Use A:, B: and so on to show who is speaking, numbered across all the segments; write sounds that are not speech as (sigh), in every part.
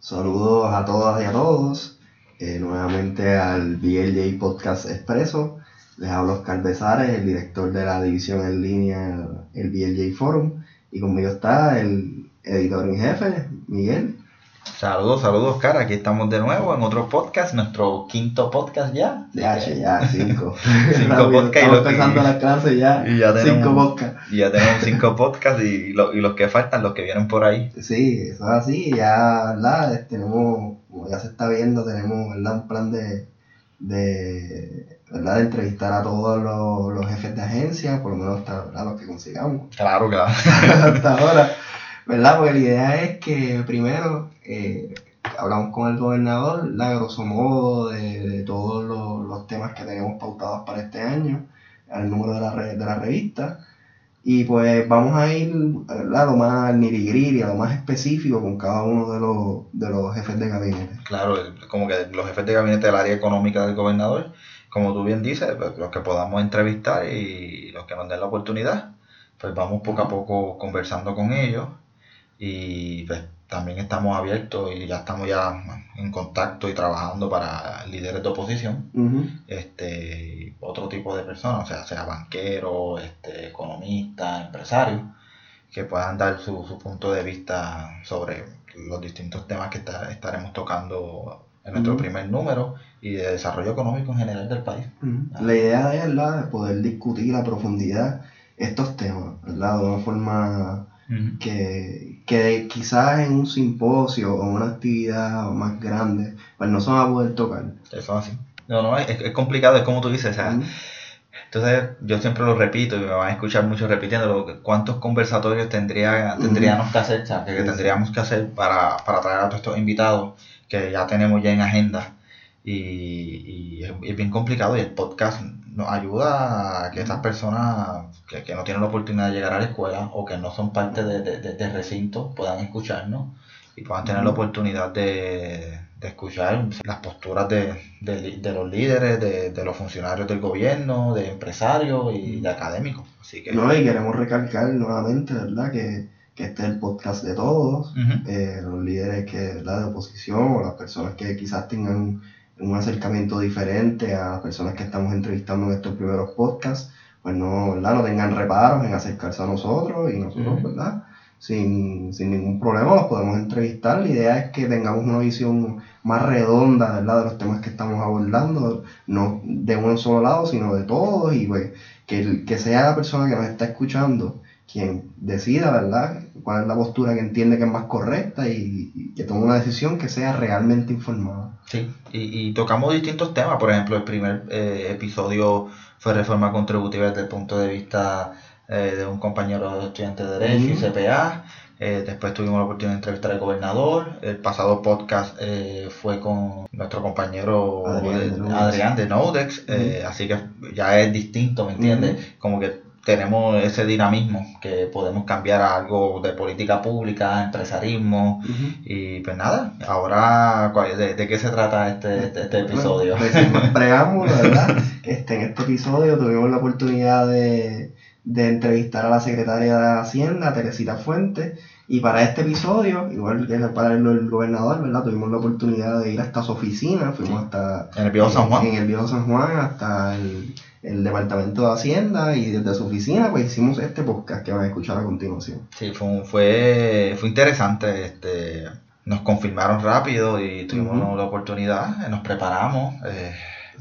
A: Saludos a todas y a todos. eh, nuevamente al BLJ Podcast Expreso. Les hablo Oscar Besares, el director de la división en línea, el BLJ Forum. Y conmigo está el editor en jefe, Miguel.
B: Saludos, saludos, cara. Aquí estamos de nuevo en otro podcast, nuestro quinto podcast ya.
A: Ya, ya, cinco. (laughs)
B: Cinco podcasts y
A: Estamos
B: que-
A: empezando la clase ya.
B: y ya tenemos-
A: cinco podcasts.
B: Y ya tenemos cinco podcasts y, lo- y los que faltan, los que vienen por ahí.
A: Sí, eso es así, ya, ¿verdad? Tenemos, como ya se está viendo, tenemos, ¿verdad? Un plan de, de, ¿verdad? De entrevistar a todos los, los jefes de agencia, por lo menos hasta, ¿verdad? Los que consigamos
B: Claro, claro. (laughs)
A: hasta ahora, ¿verdad? Porque la idea es que primero eh, hablamos con el gobernador, ¿verdad? grosso modo, de, de todos los, los temas que tenemos pautados para este año, al número de la, re- de la revista. Y pues vamos a ir a lo más nitty a lo más específico con cada uno de los, de los jefes de gabinete.
B: Claro, el- como que los jefes de gabinete del área económica del gobernador, como tú bien dices, pues, los que podamos entrevistar y los que nos den la oportunidad, pues vamos poco a poco conversando con ellos y pues también estamos abiertos y ya estamos ya en contacto y trabajando para líderes de oposición, este, otro tipo de personas, o sea, sea banqueros, este, economistas, empresarios, que puedan dar su, su punto de vista sobre los distintos temas que está- estaremos tocando en nuestro primer número y de desarrollo económico en general del país.
A: Ujú. La idea es de poder discutir a profundidad estos temas, ¿verdad? de una forma que, que quizás en un simposio o una actividad más grande, pues no se va a poder tocar.
B: Es así. No, no, es, es complicado, es como tú dices, o sea,
A: Ujú.
B: Entonces, yo siempre lo repito y me van a escuchar mucho repitiéndolo. ¿Cuántos conversatorios tendría, tendríamos que hacer, o sea, que, tendríamos que hacer para, para traer a todos estos invitados que ya tenemos ya en agenda? Y, y es, es bien complicado y el podcast nos ayuda a que estas personas que, que no tienen la oportunidad de llegar a la escuela o que no son parte de, de, de- de recinto puedan escucharnos y puedan tener la oportunidad de, de escuchar las posturas de, de los líderes, de, de los funcionarios del gobierno, de empresarios y de académicos. Así que,
A: No, y queremos recalcar nuevamente, ¿verdad? Que, que este es el podcast de todos, eh, los líderes que, ¿verdad? de oposición o las personas que quizás tengan un acercamiento diferente a las personas que estamos entrevistando en estos primeros podcasts, pues no, ¿verdad? no tengan reparos en acercarse a nosotros y nosotros. ¿verdad? Sin, sin ningún problema los podemos entrevistar. La idea es que tengamos una visión más redonda, ¿verdad? De los temas que estamos abordando, no de un solo lado, sino de todos y pues que, el- que sea la persona que nos está escuchando quien decida, ¿verdad? Cuál es la postura que entiende que es más correcta y, y que tome una decisión que sea realmente informada.
B: Sí, y, y tocamos distintos temas. Por ejemplo, el primer eh, episodio fue reforma contributiva desde el punto de vista eh, de un compañero estudiante de Derecho y. CPA. Eh, después tuvimos la oportunidad de entrevistar al gobernador. El pasado podcast eh, fue con nuestro compañero
A: Adrián de.
B: Adrián eh, así que ya es distinto, ¿me entiendes? Como que tenemos ese dinamismo que podemos cambiar a algo de política pública, empresarismo, y pues nada, ahora, ¿cuál- ¿de, de qué se trata este, este, este episodio?
A: Bueno, pues, preámbulo, (laughs) ¿verdad? Este, en este episodio tuvimos la oportunidad de, de entrevistar a la secretaria de Hacienda, Teresita Fuentes, y para este episodio, igual que para el, el gobernador, ¿verdad? Tuvimos la oportunidad de ir hasta su oficina, fuimos
B: Sí.
A: hasta
B: En el Viejo San Juan.
A: En el Viejo San Juan, hasta el, el Departamento de Hacienda, y desde su oficina, pues hicimos este podcast que van a escuchar a continuación.
B: Sí, fue, fue, fue interesante. Este, nos confirmaron rápido y tuvimos
A: Ujú.
B: la oportunidad, eh, nos preparamos. eh,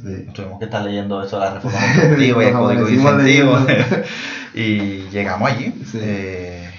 A: Sí.
B: tuvimos que estar leyendo eso de la (laughs) reforma contributiva y el código de incentivos. (laughs) y llegamos allí.
A: Sí.
B: eh,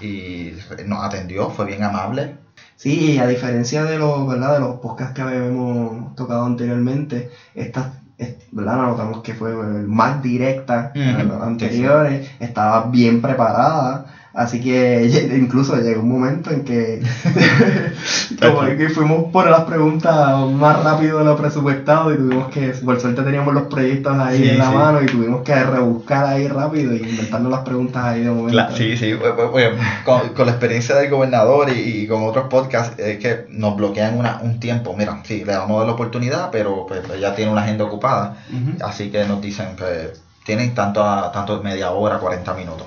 B: y nos atendió, fue bien amable.
A: Sí, a diferencia de los, ¿verdad? de los podcasts que habíamos tocado anteriormente, esta, es- (laughs) ¿verdad? notamos que fue más directa a
B: Ujú,
A: los anteriores, estaba bien preparada, así que (laughs) incluso llegó un momento en que, (laughs) como que fuimos por las preguntas más rápido de lo presupuestado y tuvimos que, por suerte teníamos los proyectos ahí
B: Sí,
A: en la
B: sí.
A: mano y tuvimos que rebuscar ahí rápido y inventarnos las preguntas ahí de momento.
B: Sí, sí, pues, con, con la experiencia del gobernador y, y con otros podcasts, es que nos bloquean una, un tiempo. Mira, sí, le damos la oportunidad, pero pues, ya tiene una agenda ocupada. Así que nos dicen, pues, tienen tanto, a- tanto media hora, 40 minutos.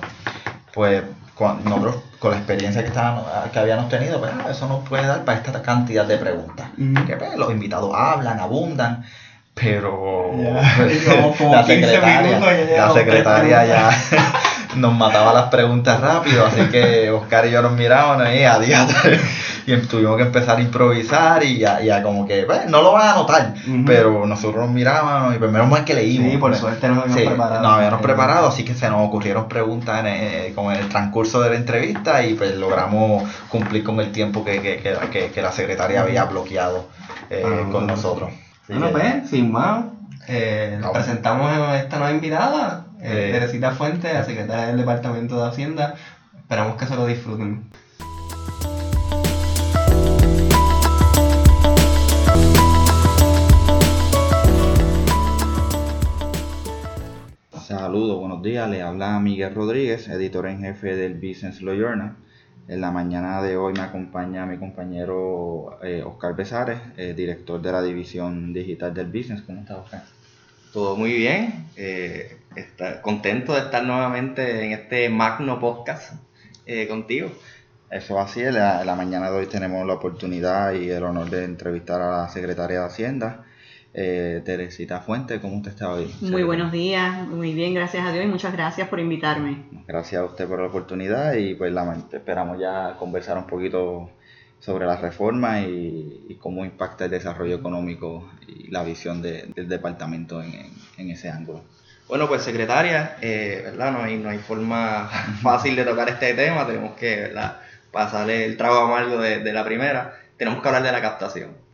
B: Pues
C: con, nosotros, con la experiencia que, estábamos, que habíamos tenido, pues ah, eso nos puede dar para esta cantidad de preguntas. Que pues, los invitados hablan, abundan, pero (laughs) la (laughs) secretaria, la secretaria ya (laughs) nos mataba las preguntas rápido, así que Oscar y yo nos mirábamos y a día y tuvimos que empezar a improvisar y ya, como que, pues, no lo van a notar, pero nosotros nos mirábamos y primero más que leímos.
A: Sí, por suerte nos habíamos preparado. Nos
C: habíamos preparado, así que se nos ocurrieron preguntas en el, como en el transcurso de la entrevista y pues logramos cumplir con el tiempo que, que, que, la secretaria había bloqueado eh, ah, con nosotros.
A: bueno, pues, sin más, eh, presentamos a esta nueva invitada, eh, Teresita Fuentes, la secretaria del Departamento de Hacienda. Esperamos que se lo disfruten.
B: Saludos, buenos días. Le habla Miguel Rodríguez, editor en jefe del Business Law Journal. En la mañana de hoy me acompaña mi compañero eh, Oscar Besares, eh, director de la división digital del business. ¿Cómo estás, Oscar?
D: Todo muy bien. Eh, está, contento de estar nuevamente en este magno podcast contigo.
B: Eso así, en la, la, mañana de hoy tenemos la oportunidad y el honor de entrevistar a la secretaria de Hacienda, eh, Teresita Fuente, ¿cómo usted está hoy?
E: Muy buenos días, muy bien, gracias a Dios y muchas gracias por invitarme.
B: Gracias a usted por la oportunidad y pues la, esperamos ya conversar un poquito sobre la reforma y, cómo impacta el desarrollo económico y la visión del departamento en, ese ángulo.
D: Bueno, pues secretaria, eh, ¿verdad? No hay, no hay forma (laughs) fácil de tocar este tema, tenemos que pasarle el trago amargo de, de la primera, tenemos que hablar de la captación.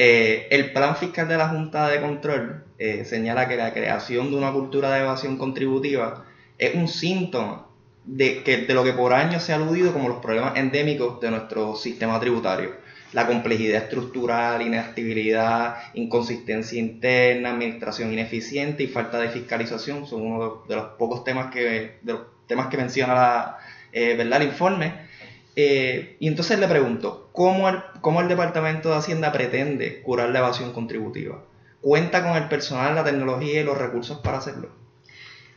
D: Eh, el plan fiscal de la Junta de Control eh, señala que la creación de una cultura de evasión contributiva es un síntoma de, que, de lo que por años se ha aludido como los problemas endémicos de nuestro sistema tributario. La complejidad estructural, inactividad, inconsistencia interna, administración ineficiente y falta de fiscalización son uno de, los pocos temas que, de los temas que menciona la, eh, ¿verdad? el informe. Eh, y entonces le pregunto, ¿cómo el, ¿cómo el Departamento de Hacienda pretende curar la evasión contributiva? ¿Cuenta con el personal, la tecnología y los recursos para hacerlo?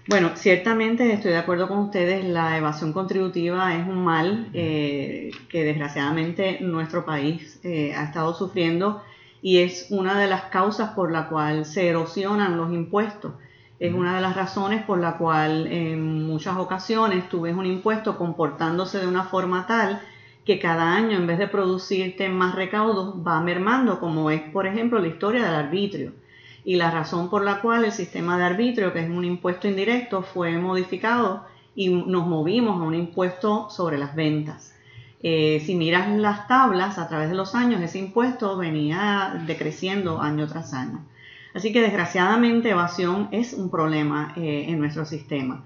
E: Bueno, ciertamente estoy de acuerdo con ustedes, la evasión contributiva es un mal eh, que desgraciadamente nuestro país eh, ha estado sufriendo y es una de las causas por la cual se erosionan los impuestos. Es una de las razones por la cual en muchas ocasiones tú ves un impuesto comportándose de una forma tal que cada año en vez de producirte más recaudos va mermando, como es por ejemplo la historia del arbitrio. Y la razón por la cual el sistema de arbitrio, que es un impuesto indirecto, fue modificado y nos movimos a un impuesto sobre las ventas. Eh, si miras las tablas a través de los años, ese impuesto venía decreciendo año tras año. Así que desgraciadamente evasión es un problema eh, en nuestro sistema.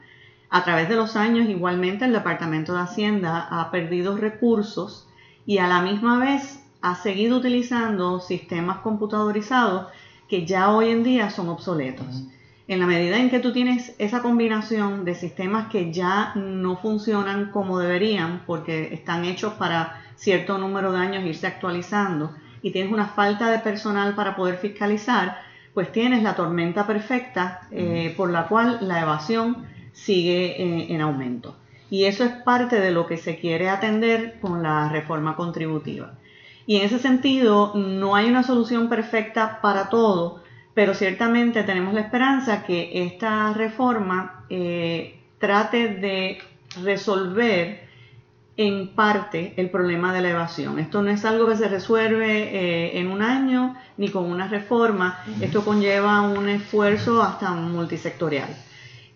E: A través de los años igualmente el Departamento de Hacienda ha perdido recursos y a la misma vez ha seguido utilizando sistemas computadorizados que ya hoy en día son obsoletos. En la medida en que tú tienes esa combinación de sistemas que ya no funcionan como deberían porque están hechos para cierto número de años irse actualizando y tienes una falta de personal para poder fiscalizar, pues tienes la tormenta perfecta eh, por la cual la evasión sigue eh, en aumento. Y eso es parte de lo que se quiere atender con la reforma contributiva. Y en ese sentido, no hay una solución perfecta para todo, pero ciertamente tenemos la esperanza que esta reforma eh, trate de resolver en parte el problema de la evasión. Esto no es algo que se resuelve eh, en un año ni con una reforma, esto conlleva un esfuerzo hasta multisectorial.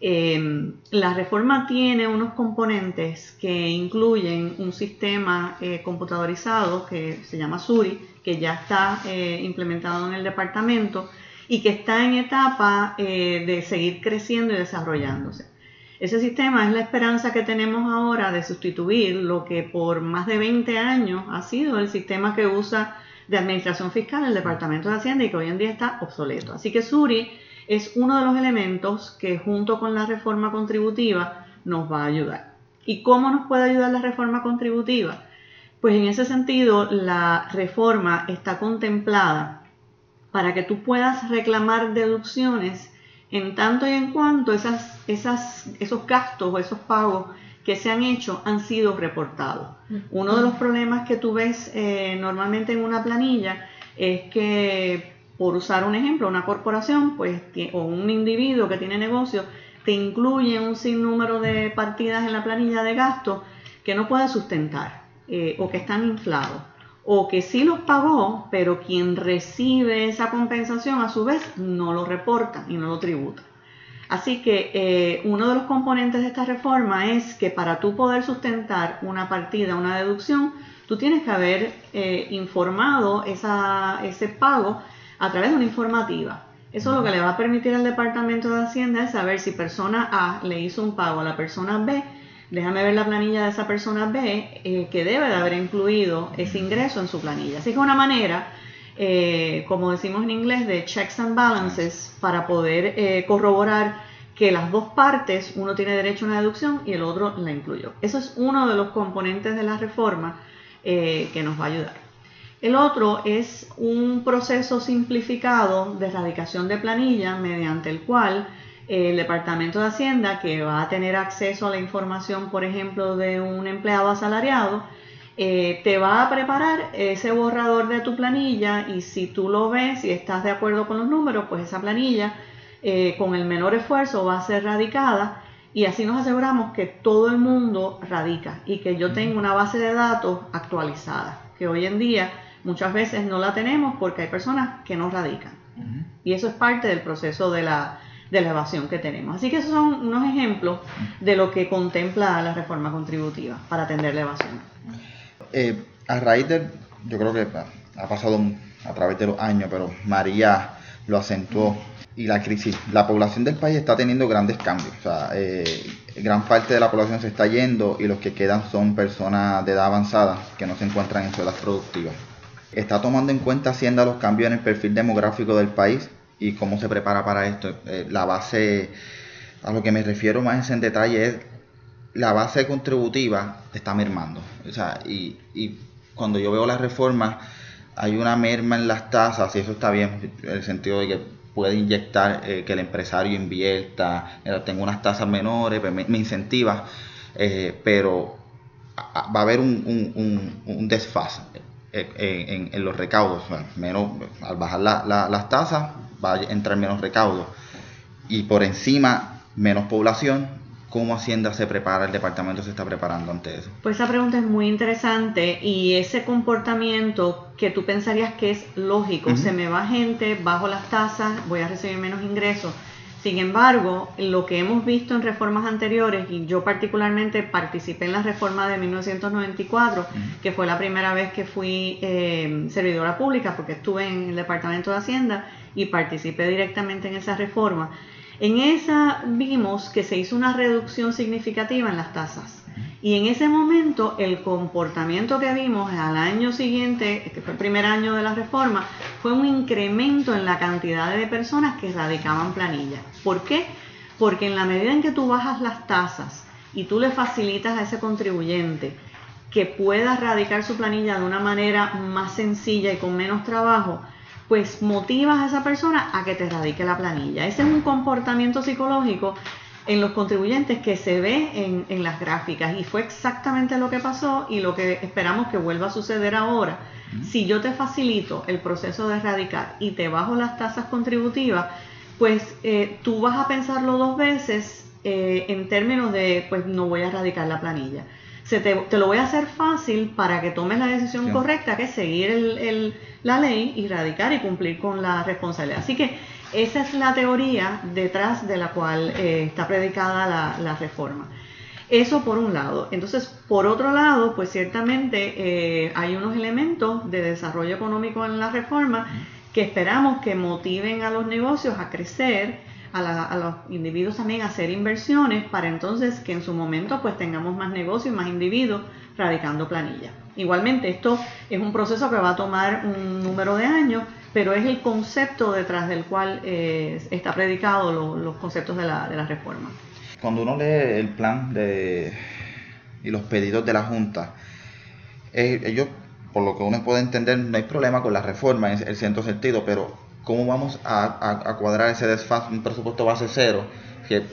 E: Em, la reforma tiene unos componentes que incluyen un sistema eh, computadorizado que se llama Suri, que ya está eh, implementado en el departamento y que está en etapa de seguir creciendo y desarrollándose. Ese sistema es la esperanza que tenemos ahora de sustituir lo que por más de 20 años ha sido el sistema que usa de administración fiscal el Departamento de Hacienda y que hoy en día está obsoleto. Así que Suri es uno de los elementos que junto con la reforma contributiva nos va a ayudar. ¿Y cómo nos puede ayudar la reforma contributiva? Pues en ese sentido la reforma está contemplada para que tú puedas reclamar deducciones en tanto y en cuanto esas, esas, esos gastos o esos pagos que se han hecho han sido reportados. Uno de los problemas que tú ves eh, normalmente en una planilla es que, por usar un ejemplo, una corporación pues, o un individuo que tiene negocio te incluye un sinnúmero de partidas en la planilla de gastos que no puede sustentar eh, o que están inflados o que sí los pagó, pero quien recibe esa compensación a su vez no lo reporta y no lo tributa. Así que eh, uno de los componentes de esta reforma es que para tú poder sustentar una partida, una deducción, tú tienes que haber eh, informado ese pago a través de una informativa. Eso lo que le va a permitir al Departamento de Hacienda es saber si persona A le hizo un pago a la persona B déjame ver la planilla de esa persona B eh, que debe de haber incluido ese ingreso en su planilla. Así que una manera, eh, como decimos en inglés, de checks and balances para poder eh, corroborar que las dos partes, uno tiene derecho a una deducción y el otro la incluyó. Eso es uno de los componentes de la reforma que nos va a ayudar. El otro es un proceso simplificado de erradicación de planilla mediante el cual el Departamento de Hacienda, que va a tener acceso a la información, por ejemplo, de un empleado asalariado, eh, te va a preparar ese borrador de tu planilla y si tú lo ves y estás de acuerdo con los números, pues esa planilla eh, con el menor esfuerzo va a ser radicada y así nos aseguramos que todo el mundo radica y que yo tenga una base de datos actualizada, que hoy en día muchas veces no la tenemos porque hay personas que no radican. Y eso es parte del proceso de la, de la evasión que tenemos. Así que esos son unos ejemplos de lo que contempla la reforma contributiva para atender la evasión.
B: Eh, a raíz de, yo creo que ha pasado a través de los años, pero María lo acentuó y la crisis, la población del país está teniendo grandes cambios. O sea, eh, gran parte de la población se está yendo y los que quedan son personas de edad avanzada que no se encuentran en su edad productiva. Está tomando en cuenta Hacienda los cambios en el perfil demográfico del país y cómo se prepara para esto. Eh, la base, a lo que me refiero más en detalle es la base contributiva está mermando. O sea, y, y cuando yo veo las reformas, hay una merma en las tasas, y eso está bien, en el sentido de que puede inyectar eh, que el empresario invierta, eh, tengo unas tasas menores, pues me, incentiva, pero va a haber un, un, un, desfase en, los recaudos. menos, al bajar las tasas, va a entrar menos recaudo y por encima menos población, ¿cómo Hacienda se prepara, el departamento se está preparando ante eso?
E: Pues esa pregunta es muy interesante y ese comportamiento que tú pensarías que es lógico, se me va gente, bajo las tasas, voy a recibir menos ingresos. Sin embargo, lo que hemos visto en reformas anteriores, y yo particularmente participé en la reforma de 1994, que fue la primera vez que fui eh, servidora pública, porque estuve en el Departamento de Hacienda, y participé directamente en esa reforma. En esa vimos que se hizo una reducción significativa en las tasas. Y en ese momento el comportamiento que vimos al año siguiente, que fue el primer año de la reforma, fue un incremento en la cantidad de personas que radicaban planillas. ¿Por qué? Porque en la medida en que tú bajas las tasas y tú le facilitas a ese contribuyente que pueda radicar su planilla de una manera más sencilla y con menos trabajo, pues motivas a esa persona a que te radique la planilla. Ese es un comportamiento psicológico en los contribuyentes que se ve en, las gráficas y fue exactamente lo que pasó y lo que esperamos que vuelva a suceder ahora. Si yo te facilito el proceso de radicar y te bajo las tasas contributivas, pues eh, tú vas a pensarlo dos veces eh, en términos de, pues no voy a radicar la planilla te, lo voy a hacer fácil para que tomes la decisión correcta, que es seguir el, la ley y radicar y cumplir con la responsabilidad. Así que esa es la teoría detrás de la cual eh, está predicada la, reforma. Eso por un lado. Entonces, por otro lado, pues ciertamente eh, hay unos elementos de desarrollo económico en la reforma que esperamos que motiven a los negocios a crecer a, los individuos también a hacer inversiones para entonces que en su momento pues tengamos más negocios y más individuos radicando planilla. Igualmente esto es un proceso que va a tomar un número de años, pero es el concepto detrás del cual eh, está predicado los conceptos de la, de la reforma.
B: Cuando uno lee el plan de, y los pedidos de la Junta, eh, ellos, por lo que uno puede entender, no hay problema con la reforma en el cierto sentido, pero ¿cómo vamos a, cuadrar ese desfase, un presupuesto base cero? Que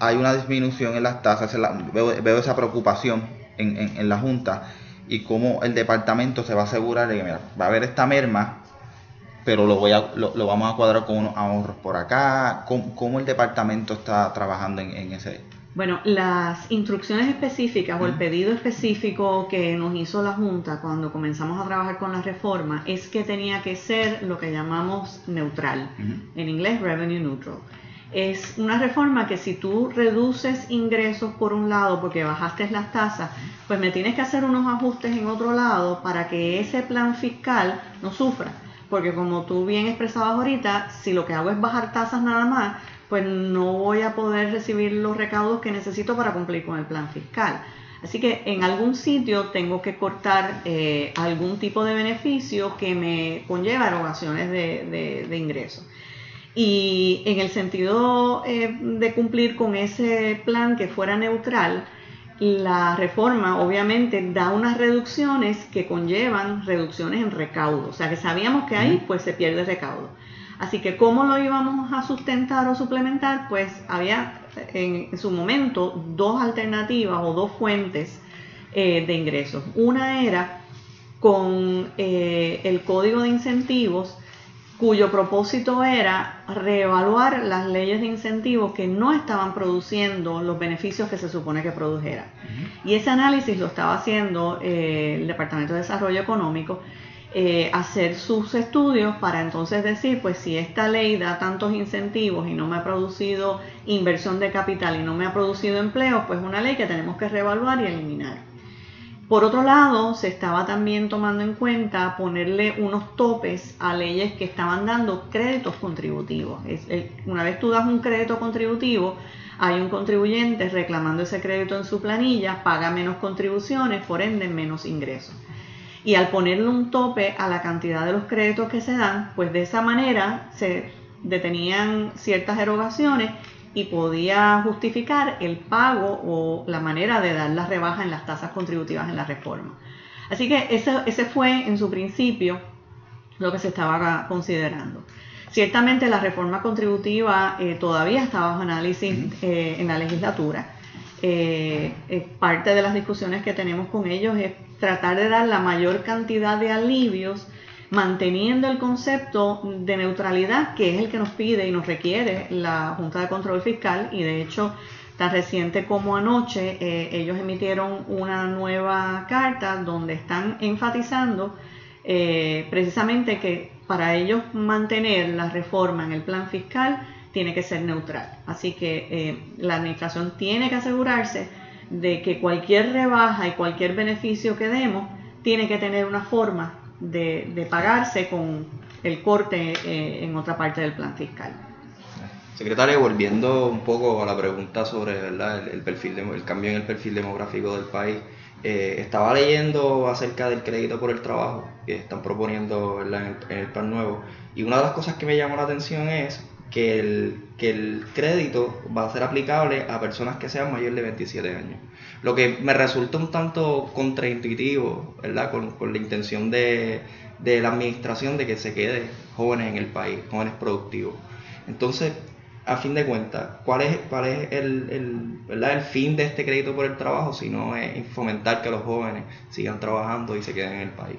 B: hay una disminución en las tasas, veo, esa preocupación en, en, la Junta y cómo el departamento se va a asegurar de que mira, va a haber esta merma, pero lo, voy a, lo, vamos a cuadrar con unos ahorros por acá. ¿Cómo, el departamento está trabajando en, en, ese?
E: Bueno, las instrucciones específicas o el pedido específico que nos hizo la Junta cuando comenzamos a trabajar con la reforma es que tenía que ser lo que llamamos neutral, en inglés revenue neutral. Es una reforma que si tú reduces ingresos por un lado porque bajaste las tasas, pues me tienes que hacer unos ajustes en otro lado para que ese plan fiscal no sufra. Porque como tú bien expresabas ahorita, si lo que hago es bajar tasas nada más, pues no voy a poder recibir los recaudos que necesito para cumplir con el plan fiscal. Así que en algún sitio tengo que cortar eh, algún tipo de beneficio que me conlleva erogaciones de ingresos. Y en el sentido eh, de cumplir con ese plan que fuera neutral, la reforma obviamente da unas reducciones que conllevan reducciones en recaudo. O sea que sabíamos que ahí pues se pierde recaudo. Así que cómo lo íbamos a sustentar o suplementar, pues había en su momento dos alternativas o dos fuentes eh, de ingresos. Una era con eh, el código de incentivos cuyo propósito era reevaluar las leyes de incentivos que no estaban produciendo los beneficios que se supone que produjeran. Y ese análisis lo estaba haciendo eh, el Departamento de Desarrollo Económico, eh, hacer sus estudios para entonces decir, pues si esta ley da tantos incentivos y no me ha producido inversión de capital y no me ha producido empleo, pues es una ley que tenemos que reevaluar y eliminar. Por otro lado, se estaba también tomando en cuenta ponerle unos topes a leyes que estaban dando créditos contributivos. una vez tú das un crédito contributivo, hay un contribuyente reclamando ese crédito en su planilla, paga menos contribuciones, por ende menos ingresos. Y al ponerle un tope a la cantidad de los créditos que se dan, pues de esa manera se detenían ciertas erogaciones y podía justificar el pago o la manera de dar la rebaja en las tasas contributivas en la reforma. Así que ese, ese fue en su principio lo que se estaba considerando. Ciertamente la reforma contributiva eh, todavía estaba bajo análisis eh, en la legislatura. Eh, parte de las discusiones que tenemos con ellos es tratar de dar la mayor cantidad de alivios manteniendo el concepto de neutralidad que es el que nos pide y nos requiere la Junta de Control Fiscal. Y de hecho tan reciente como anoche eh, ellos emitieron una nueva carta donde están enfatizando eh, precisamente que para ellos mantener la reforma en el plan fiscal tiene que ser neutral. Así que eh, la administración tiene que asegurarse de que cualquier rebaja y cualquier beneficio que demos tiene que tener una forma de, pagarse con el corte eh, en otra parte del plan fiscal.
D: Secretaria, volviendo un poco a la pregunta sobre El, perfil el cambio en el perfil demográfico del país, eh, estaba leyendo acerca del crédito por el trabajo que están proponiendo en el, plan nuevo y una de las cosas que me llamó la atención es que el, que el crédito va a ser aplicable a personas que sean mayores de 27 años. Lo que me resulta un tanto contraintuitivo, ¿verdad? Con, la intención de, la administración de que se quede jóvenes en el país, jóvenes productivos. Entonces, a fin de cuentas, ¿cuál es, cuál es el, el fin de este crédito por el trabajo si no es fomentar que los jóvenes sigan trabajando y se queden en el país?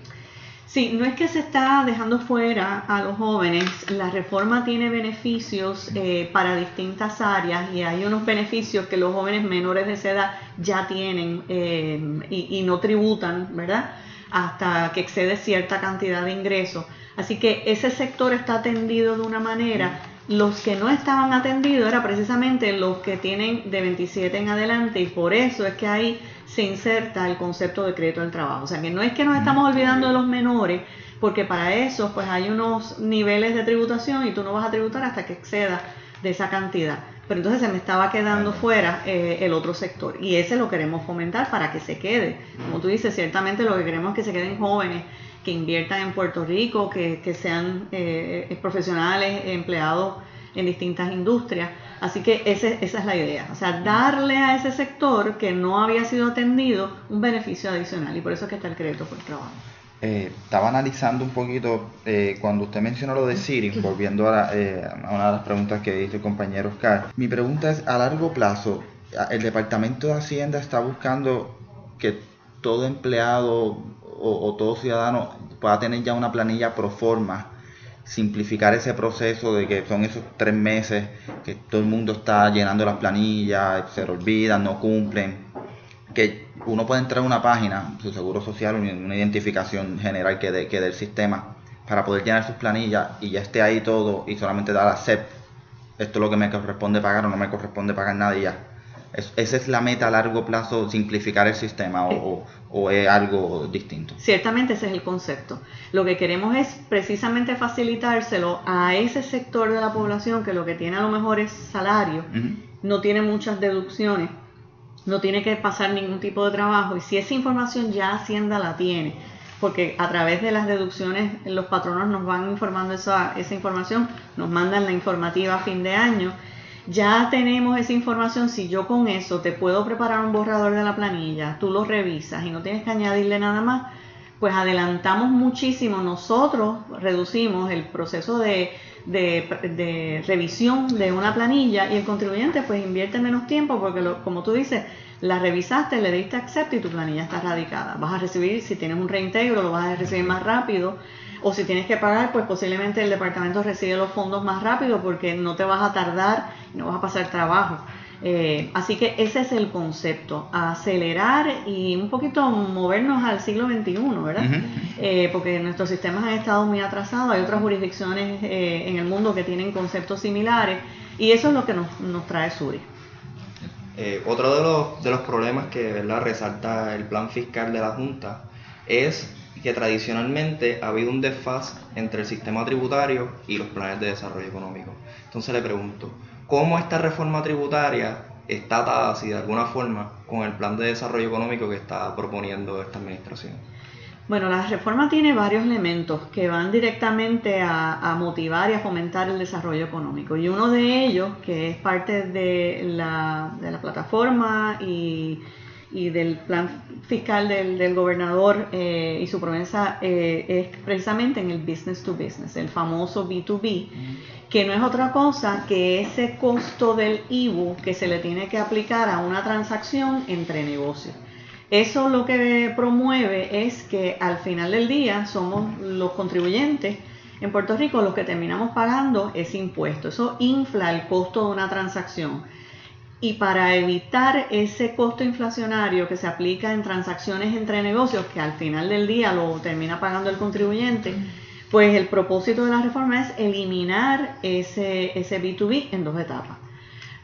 E: Sí, no es que se está dejando fuera a los jóvenes, la reforma tiene beneficios eh, para distintas áreas y hay unos beneficios que los jóvenes menores de esa edad ya tienen eh, y, no tributan, ¿verdad? Hasta que excede cierta cantidad de ingresos. Así que ese sector está atendido de una manera. Los que no estaban atendidos eran precisamente los que tienen de 27 en adelante y por eso es que hay se inserta el concepto de crédito del trabajo. O sea, que no es que nos estamos olvidando de los menores, porque para eso pues hay unos niveles de tributación y tú no vas a tributar hasta que exceda de esa cantidad. Pero entonces se me estaba quedando fuera eh, el otro sector y ese lo queremos fomentar para que se quede. Como tú dices, ciertamente lo que queremos es que se queden jóvenes, que inviertan en Puerto Rico, que, que sean eh, profesionales, empleados en distintas industrias. Así que ese, esa es la idea, o sea, darle a ese sector que no había sido atendido un beneficio adicional y por eso es que está el crédito por trabajo.
B: Eh, estaba analizando un poquito eh, cuando usted mencionó lo de Siri, volviendo a, eh, a, una de las preguntas que hizo el compañero Oscar. Mi pregunta es, a largo plazo, ¿el Departamento de Hacienda está buscando que todo empleado o, o todo ciudadano pueda tener ya una planilla pro forma simplificar ese proceso de que son esos tres meses que todo el mundo está llenando las planillas, se olvidan, no cumplen, que uno puede entrar a una página, su seguro social, una identificación general que dé que del sistema, para poder llenar sus planillas y ya esté ahí todo y solamente dar accept, esto es lo que me corresponde pagar o no me corresponde pagar nada y ya. Esa es la meta a largo plazo, simplificar el sistema o, o es algo distinto?
E: Ciertamente ese es el concepto. Lo que queremos es precisamente facilitárselo a ese sector de la población que lo que tiene a lo mejor es salario, no tiene muchas deducciones, no tiene que pasar ningún tipo de trabajo y si esa información ya Hacienda la tiene, porque a través de las deducciones los patronos nos van informando esa, esa información, nos mandan la informativa a fin de año ya tenemos esa información, si yo con eso te puedo preparar un borrador de la planilla, tú lo revisas y no tienes que añadirle nada más, pues adelantamos muchísimo, nosotros reducimos el proceso de, de, revisión de una planilla y el contribuyente pues invierte menos tiempo porque como tú dices, la revisaste, le diste accept y tu planilla está radicada. Vas a recibir, si tienes un reintegro, lo vas a recibir más rápido o si tienes que pagar, pues posiblemente el departamento recibe los fondos más rápido porque no te vas a tardar y no vas a pasar trabajo. Eh, así que ese es el concepto, acelerar y un poquito movernos al siglo XXI, ¿verdad? Eh, porque nuestros sistemas han estado muy atrasados, hay otras jurisdicciones eh, en el mundo que tienen conceptos similares y eso es lo que nos, nos trae Suri.
D: otro de los, de los problemas que ¿verdad? resalta el plan fiscal de la Junta es que tradicionalmente ha habido un desfaz entre el sistema tributario y los planes de desarrollo económico. Entonces le pregunto, ¿cómo esta reforma tributaria está atada así de alguna forma con el plan de desarrollo económico que está proponiendo esta administración?
E: Bueno, la reforma tiene varios elementos que van directamente a, motivar y a fomentar el desarrollo económico. Y uno de ellos, que es parte de la, de la plataforma y y del plan fiscal del, gobernador eh, y su promesa eh, es precisamente en el business to business, el famoso B2B, que no es otra cosa que ese costo del IBU que se le tiene que aplicar a una transacción entre negocios. Eso lo que promueve es que al final del día somos los contribuyentes en Puerto Rico los que terminamos pagando ese impuesto. Eso infla el costo de una transacción y para evitar ese costo inflacionario que se aplica en transacciones entre negocios, que al final del día lo termina pagando el contribuyente, pues el propósito de la reforma es eliminar ese, ese B2B en dos etapas.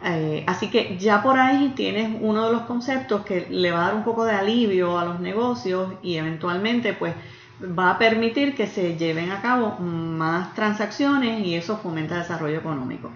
E: Eh, así que ya por ahí tienes uno de los conceptos que le va a dar un poco de alivio a los negocios y eventualmente pues va a permitir que se lleven a cabo más transacciones y eso fomenta el desarrollo económico.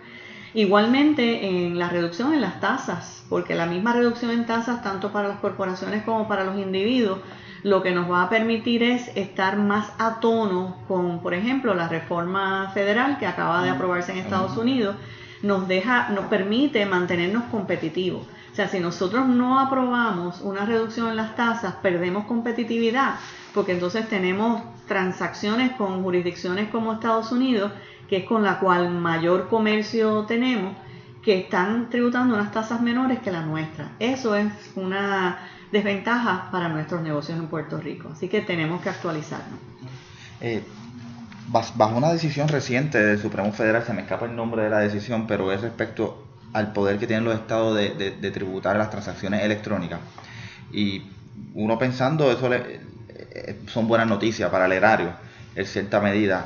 E: Igualmente en la reducción en las tasas, porque la misma reducción en tasas, tanto para las corporaciones como para los individuos, lo que nos va a permitir es estar más a tono con, por ejemplo, la reforma federal que acaba de aprobarse en Estados Unidos, nos deja, nos permite mantenernos competitivos. O sea, si nosotros no aprobamos una reducción en las tasas, perdemos competitividad, porque entonces tenemos transacciones con jurisdicciones como Estados Unidos que es con la cual mayor comercio tenemos, que están tributando unas tasas menores que la nuestra. Eso es una desventaja para nuestros negocios en Puerto Rico, así que tenemos que actualizarnos.
B: Eh, bajo una decisión reciente del Supremo Federal, se me escapa el nombre de la decisión, pero es respecto al poder que tienen los estados de, tributar las transacciones electrónicas. Y uno pensando, eso eh, son buenas noticias para el erario, en cierta medida.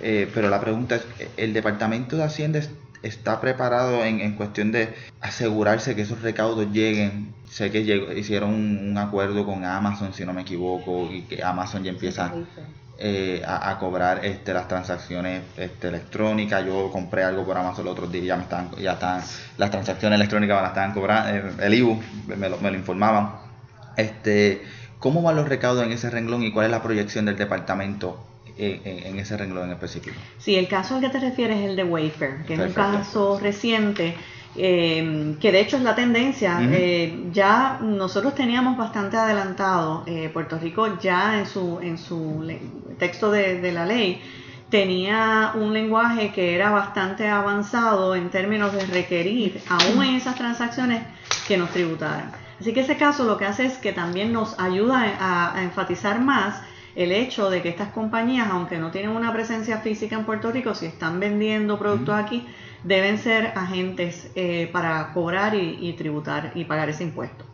B: Eh, pero la pregunta es, ¿el Departamento de Hacienda está preparado en, cuestión de asegurarse que esos recaudos lleguen? Sé que hicieron un, acuerdo con Amazon, si no me equivoco, y que Amazon ya empieza eh, a, cobrar este, las transacciones este, electrónicas. Yo compré algo por Amazon el otro día, ya, me están, ya están, las transacciones electrónicas me las estaban cobrando, eh, el IBU me lo, me lo informaban. Este, ¿Cómo van los recaudos en ese renglón y cuál es la proyección del departamento en, ese renglón en específico.
E: Sí, el caso al que te refieres es el de Wayfair, que es un caso reciente eh, que de hecho es la tendencia. Eh, ya nosotros teníamos bastante adelantado, eh, Puerto Rico ya en su, en su texto de, la ley tenía un lenguaje que era bastante avanzado en términos de requerir, aún en esas transacciones, que nos tributaran. Así que ese caso lo que hace es que también nos ayuda a enfatizar más el hecho de que estas compañías, aunque no tienen una presencia física en Puerto Rico, si están vendiendo productos aquí, deben ser agentes eh, para cobrar y, tributar y pagar ese impuesto.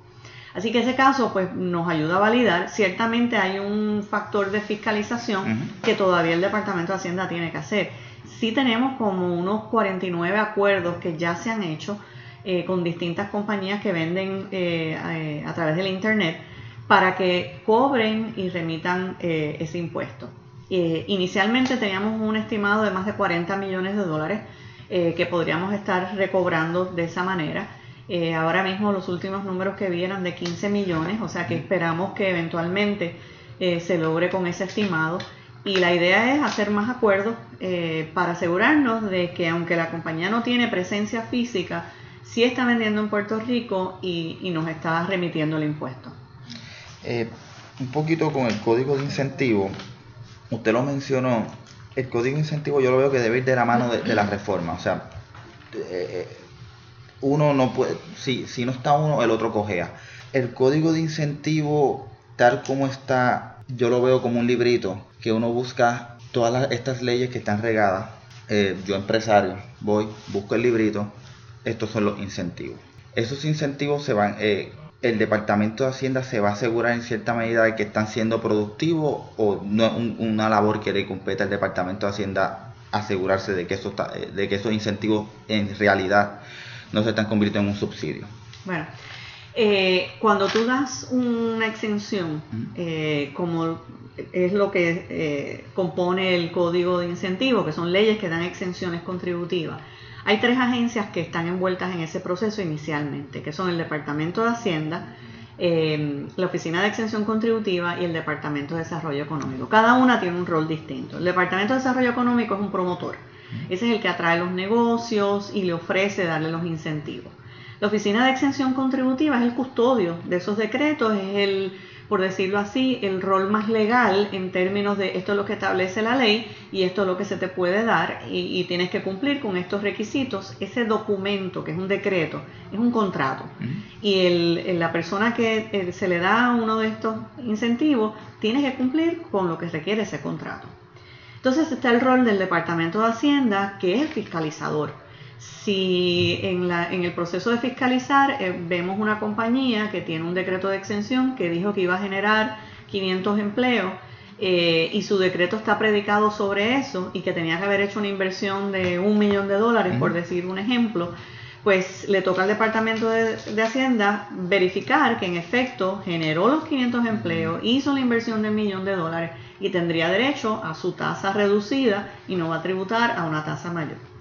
E: Así que ese caso pues nos ayuda a validar. Ciertamente hay un factor de fiscalización que todavía el Departamento de Hacienda tiene que hacer. Sí tenemos como unos 49 acuerdos que ya se han hecho eh, con distintas compañías que venden eh, a, través del Internet para que cobren y remitan ese impuesto. inicialmente teníamos un estimado de más de 40 millones de dólares eh, que podríamos estar recobrando de esa manera. Eh, ahora mismo los últimos números que vi eran de 15 millones, o sea que esperamos que eventualmente eh, se logre con ese estimado. Y la idea es hacer más acuerdos para asegurarnos de que aunque la compañía no tiene presencia física, sí está vendiendo en Puerto Rico y nos está remitiendo el impuesto.
B: Un poquito con el código de incentivo, usted lo mencionó, el código incentivo yo lo veo que debe ir de la mano de, la reforma. O sea, eh, uno no puede, si, si no está uno, el otro cojea. El código de incentivo, tal como está, yo lo veo como un librito que uno busca todas estas leyes que están regadas. Eh, yo empresario, voy, busco el librito, estos son los incentivos. Esos incentivos se van, eh, el Departamento de Hacienda se va a asegurar en cierta medida de que están siendo productivos o no es una labor que le compete al Departamento de Hacienda asegurarse de que, eso eh, de que esos incentivos en realidad no se están convirtiendo en un subsidio?
E: Bueno, eh, cuando tú das una exención, eh, como es lo que compone el código de incentivo, que son leyes que dan exenciones contributivas, hay tres agencias que están envueltas en ese proceso inicialmente, que son el Departamento de Hacienda, eh, la Oficina de Exención Contributiva y el Departamento de Desarrollo Económico. Cada una tiene un rol distinto. El Departamento de Desarrollo Económico es un promotor. Ese es el que atrae los negocios y le ofrece darle los incentivos. La Oficina de Exención Contributiva es el custodio de esos decretos, es el por decirlo así, el rol más legal en términos de esto es lo que establece la ley y esto es lo que se te puede dar y, tienes que cumplir con estos requisitos. Ese documento, que es un decreto, es un contrato. Y el, la persona que eh, se le da uno de estos incentivos tiene que cumplir con lo que requiere ese contrato. Entonces está el rol del Departamento de Hacienda, que es el fiscalizador si en, la, en el proceso de fiscalizar eh, vemos una compañía que tiene un decreto de exención que dijo que iba a generar 500 empleos eh, y su decreto está predicado sobre eso y que tenía que haber hecho una inversión de un millón de dólares, por decir un ejemplo, pues le toca al Departamento de, de, Hacienda verificar que en efecto generó los 500 empleos, hizo la inversión de un millón de dólares y tendría derecho a su tasa reducida y no va a tributar a una tasa mayor.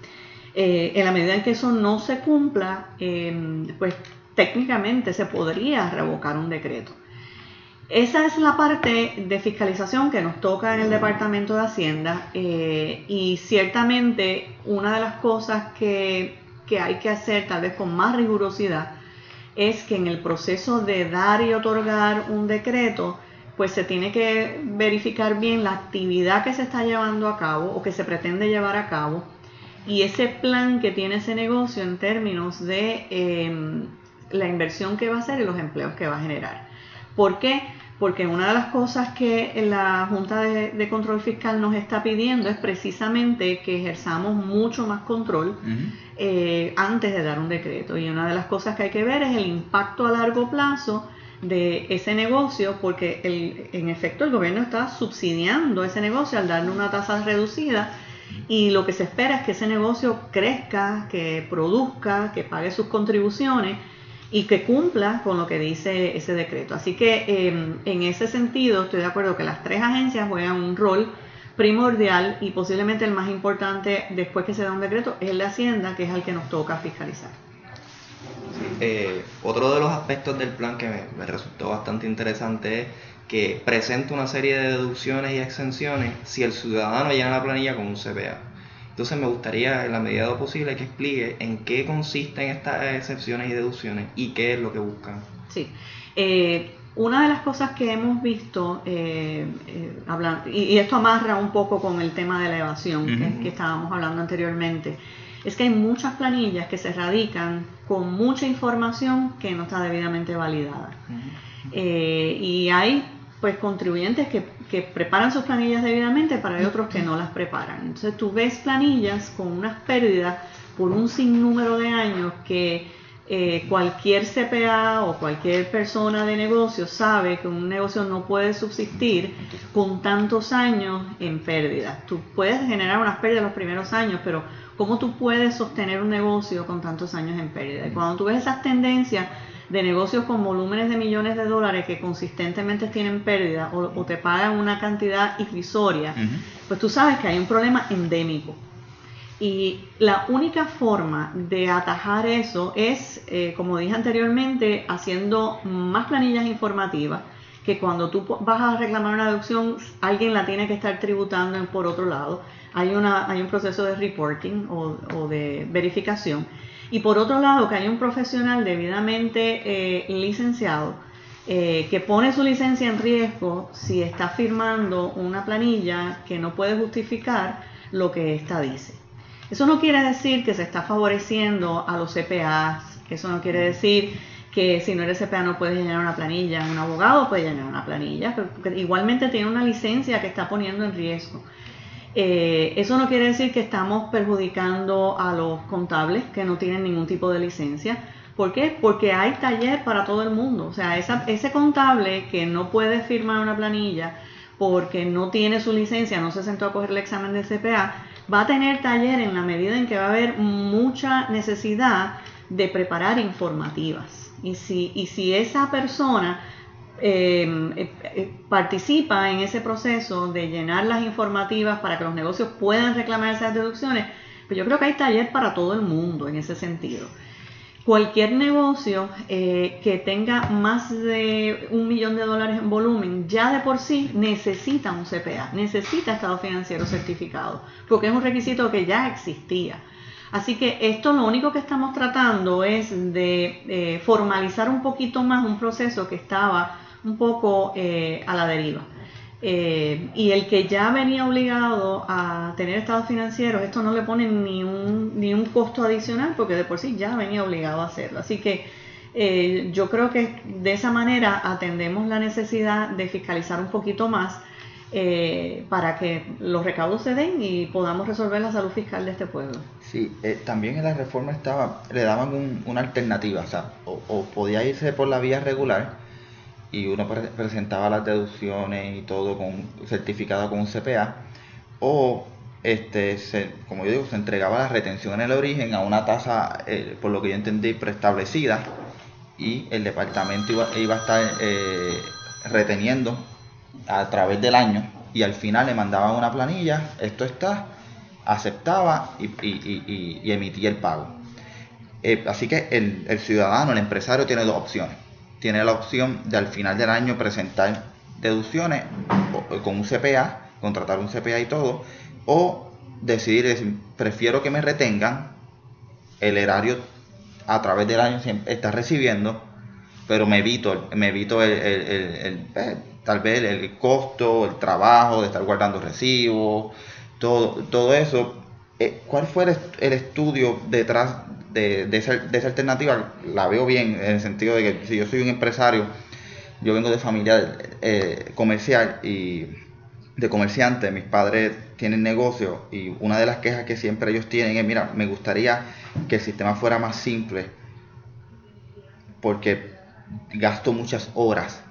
E: Eh, en la medida en que eso no se cumpla, em, pues técnicamente se podría revocar un decreto. Esa es la parte de fiscalización que nos toca en el Departamento de Hacienda eh, y ciertamente una de las cosas que, que hay que hacer tal vez con más rigurosidad es que en el proceso de dar y otorgar un decreto, pues se tiene que verificar bien la actividad que se está llevando a cabo o que se pretende llevar a cabo y ese plan que tiene ese negocio en términos de em, la inversión que va a hacer y los empleos que va a generar. ¿Por qué? Porque una de las cosas que la Junta de, Control Fiscal nos está pidiendo es precisamente que ejerzamos mucho más control eh, antes de dar un decreto. Y una de las cosas que hay que ver es el impacto a largo plazo de ese negocio, porque el, en efecto el gobierno está subsidiando ese negocio al darle una tasa reducida y lo que se espera es que ese negocio crezca, que produzca, que pague sus contribuciones y que cumpla con lo que dice ese decreto. Así que em, en ese sentido estoy de acuerdo que las tres agencias juegan un rol primordial y posiblemente el más importante después que se da un decreto es el de Hacienda, que es el que nos toca fiscalizar.
D: Eh, otro de los aspectos del plan que me, me resultó bastante interesante es que presenta una serie de deducciones y exenciones si el ciudadano llena la planilla con un CPA. Entonces me gustaría, en la medida de lo posible, que explique en qué consisten estas excepciones y deducciones y qué es lo que buscan.
E: Sí. Eh, una de las cosas que hemos visto, eh, eh, hablando, y, esto amarra un poco con el tema de la evasión que, que, estábamos hablando anteriormente, es que hay muchas planillas que se radican con mucha información que no está debidamente validada. y hay pues contribuyentes que, que, preparan sus planillas debidamente, pero hay otros que no las preparan. Entonces tú ves planillas con unas pérdidas por un sinnúmero de años que eh, cualquier CPA o cualquier persona de negocio sabe que un negocio no puede subsistir con tantos años en pérdidas. Tú puedes generar unas pérdidas los primeros años, pero ¿cómo tú puedes sostener un negocio con tantos años en pérdida? Y cuando tú ves esas tendencias de negocios con volúmenes de millones de dólares que consistentemente tienen pérdida o, te pagan una cantidad irrisoria, pues tú sabes que hay un problema endémico. Y la única forma de atajar eso es, eh, como dije anteriormente, haciendo más planillas informativas, que cuando tú vas a reclamar una deducción, alguien la tiene que estar tributando por otro lado. Hay, una, hay un proceso de reporting o, o de verificación y por otro lado, que hay un profesional debidamente eh, licenciado eh, que pone su licencia en riesgo si está firmando una planilla que no puede justificar lo que ésta dice. Eso no quiere decir que se está favoreciendo a los CPAs, eso no quiere decir que si no eres CPA no puedes llenar una planilla, un abogado puede llenar una planilla, pero igualmente tiene una licencia que está poniendo en riesgo. Eh, eso no quiere decir que estamos perjudicando a los contables que no tienen ningún tipo de licencia. ¿Por qué? Porque hay taller para todo el mundo. O sea, ese contable que no puede firmar una planilla porque no tiene su licencia, no se sentó a coger el examen de CPA, va a tener taller en la medida en que va a haber mucha necesidad de preparar informativas. Y si, esa persona eh, eh, participa en ese proceso de llenar las informativas para que los negocios puedan reclamar esas deducciones, pues yo creo que hay taller para todo el mundo en ese sentido. Cualquier negocio eh, que tenga más de un millón de dólares en volumen, ya de por sí necesita un CPA, necesita estado financiero certificado, porque es un requisito que ya existía. Así que esto lo único que estamos tratando es de formalizar un poquito más un proceso que estaba un poco eh, a la deriva. Eh, y el que ya venía obligado a tener estados financieros, esto no le pone ni un, ni un costo adicional porque de por sí ya venía obligado a hacerlo. Así que eh, yo creo que de esa manera atendemos la necesidad de fiscalizar un poquito más para que los recaudos se den y podamos resolver la salud fiscal de este pueblo.
B: Sí, también en la reforma estaba, le daban una alternativa, o sea, o podía irse por la vía regular, y uno presentaba las deducciones y todo con certificado con un CPA o este se, como yo digo se entregaba la retención en el origen a una tasa eh, por lo que yo entendí preestablecida y el departamento iba, iba a estar eh, reteniendo a través del año y al final le mandaban una planilla esto está aceptaba y, y, y, emitía el pago. Eh, así que el, el ciudadano el empresario tiene dos opciones tiene la opción de al final del año presentar deducciones con un CPA, contratar un CPA y todo, o decidir, prefiero que me retengan, el erario a través del año está recibiendo, pero me evito, me evito el, eh, tal vez el costo, el trabajo de estar guardando recibos, todo, todo eso. Eh, ¿Cuál fue el estudio detrás de, esa, alternativa la veo bien en el sentido de que si yo soy un empresario, yo vengo de familia eh, comercial y de comerciante, mis padres tienen negocio y una de las quejas que siempre ellos tienen es, mira, me gustaría que el sistema fuera más simple porque gasto muchas horas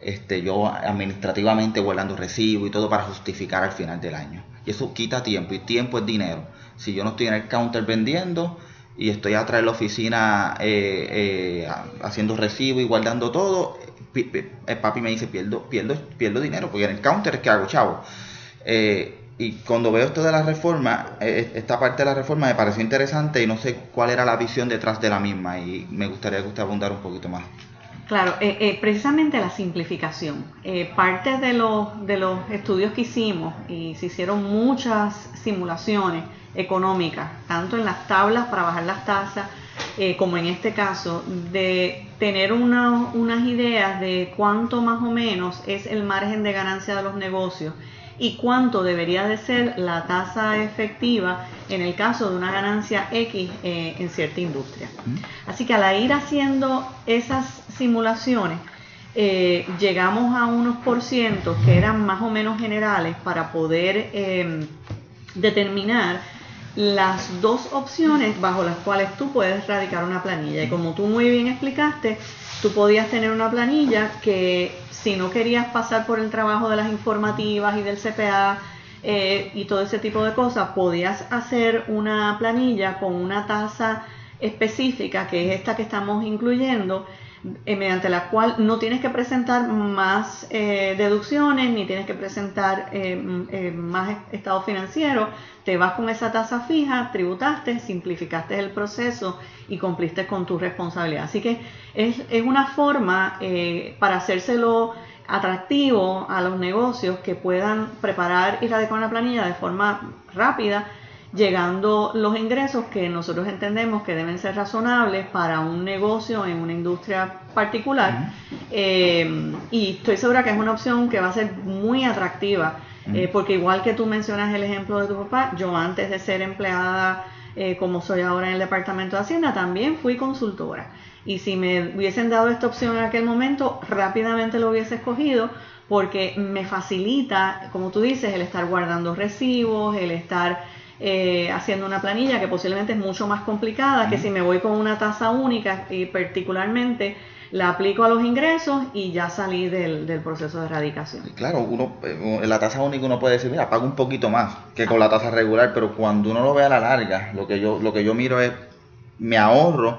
B: este, yo administrativamente guardando recibo y todo para justificar al final del año. Y eso quita tiempo y tiempo es dinero. Si yo no estoy en el counter vendiendo, y estoy atrás de la oficina eh, eh, haciendo recibo y guardando todo, el papi me dice, pierdo, pierdo, pierdo dinero, porque en el counter es que hago chavo. Eh, y cuando veo esto de la reforma, esta parte de la reforma me pareció interesante y no sé cuál era la visión detrás de la misma y me gustaría que usted abundara un poquito más.
E: Claro, eh, eh, precisamente la simplificación. Eh, parte de los, de los estudios que hicimos, y se hicieron muchas simulaciones económicas, tanto en las tablas para bajar las tasas, como en este caso, de tener unas ideas de cuánto más o menos es el margen de ganancia de los negocios y cuánto debería de ser la tasa efectiva en el caso de una ganancia X eh, en cierta industria. Así que al ir haciendo esas simulaciones, eh, llegamos a unos porcientos que eran más o menos generales para poder determinar las dos opciones bajo las cuales tú puedes radicar una planilla. Y como tú muy bien explicaste, tú podías tener una planilla que si no querías pasar por el trabajo de las informativas y del CPA eh, y todo ese tipo de cosas, podías hacer una planilla con una tasa específica, que es esta que estamos incluyendo, eh, mediante la cual no tienes que presentar más eh, deducciones ni tienes que presentar más estado financiero, te vas con esa tasa fija, tributaste, simplificaste el proceso y cumpliste con tu responsabilidad. Así que es, es una forma eh, para hacérselo atractivo a los negocios que puedan preparar y radicar una planilla de forma rápida, llegando los ingresos que nosotros entendemos que deben ser razonables para un negocio en una industria particular. Eh, y estoy segura que es una opción que va a ser muy atractiva eh, porque igual que tú mencionas el ejemplo de tu papá, yo antes de ser empleada eh, como soy ahora en el Departamento de Hacienda, también fui consultora. Y si me hubiesen dado esta opción en aquel momento, rápidamente lo hubiese escogido porque me facilita, como tú dices, el estar guardando recibos, el estar eh, haciendo una planilla que posiblemente es mucho más complicada que si me voy con una tasa única y particularmente la aplico a los ingresos y ya salí del, proceso de erradicación.
B: Claro, uno, en eh, la tasa única uno puede decir, mira, pago un poquito más que con la tasa regular, pero cuando uno lo ve a la larga, lo que yo, lo que yo miro es, me ahorro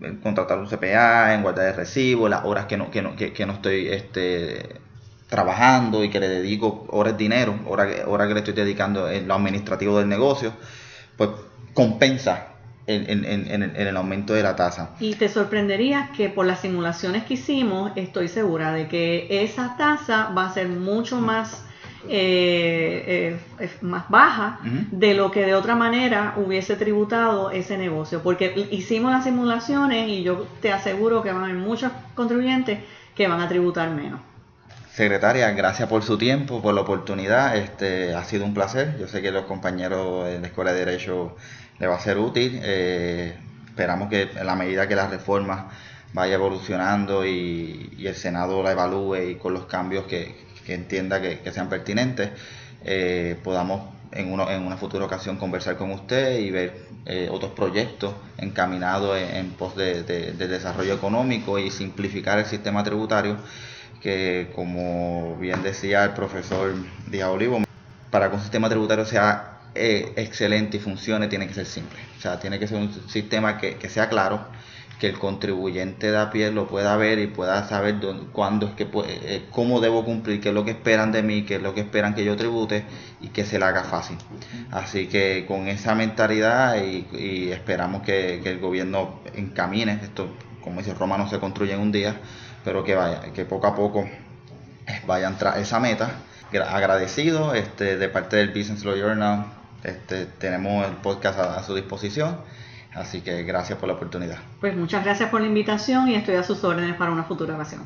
B: en contratar un CPA, en guardar el recibo, las horas que no, que no, que, no estoy este, trabajando y que le dedico horas de dinero, horas, horas que le estoy dedicando en lo administrativo del negocio, pues compensa en, el aumento de la tasa.
E: Y te sorprendería que por las simulaciones que hicimos, estoy segura de que esa tasa va a ser mucho más, eh, eh, más baja de lo que de otra manera hubiese tributado ese negocio. Porque hicimos las simulaciones y yo te aseguro que van a haber muchos contribuyentes que van a tributar menos.
B: Secretaria, gracias por su tiempo, por la oportunidad. Este ha sido un placer. Yo sé que los compañeros en la Escuela de Derecho le va a ser útil. Eh, esperamos que en la medida que la reforma vaya evolucionando y, el Senado la evalúe y con los cambios que, entienda que, sean pertinentes, eh, podamos en, uno, en una futura ocasión conversar con usted y ver eh, otros proyectos encaminados en, pos de, desarrollo económico y simplificar el sistema tributario, que como bien decía el profesor Díaz Olivo, para que un sistema tributario sea eh, excelente y funcione, tiene que ser simple. O sea, tiene que ser un sistema que, sea claro, que el contribuyente de a pie lo pueda ver y pueda saber cuándo es que eh, cómo debo cumplir, qué es lo que esperan de mí, qué es lo que esperan que yo tribute y que se le haga fácil. Así que con esa mentalidad y, esperamos que, el gobierno encamine esto, como dice Roma no se construye en un día, pero que vaya, que poco a poco vayan tras esa meta. Agradecido este, de parte del Business Law Journal este, tenemos el podcast a, su disposición. Así que gracias por la oportunidad.
E: Pues muchas gracias por la invitación y estoy a sus órdenes para una futura ocasión.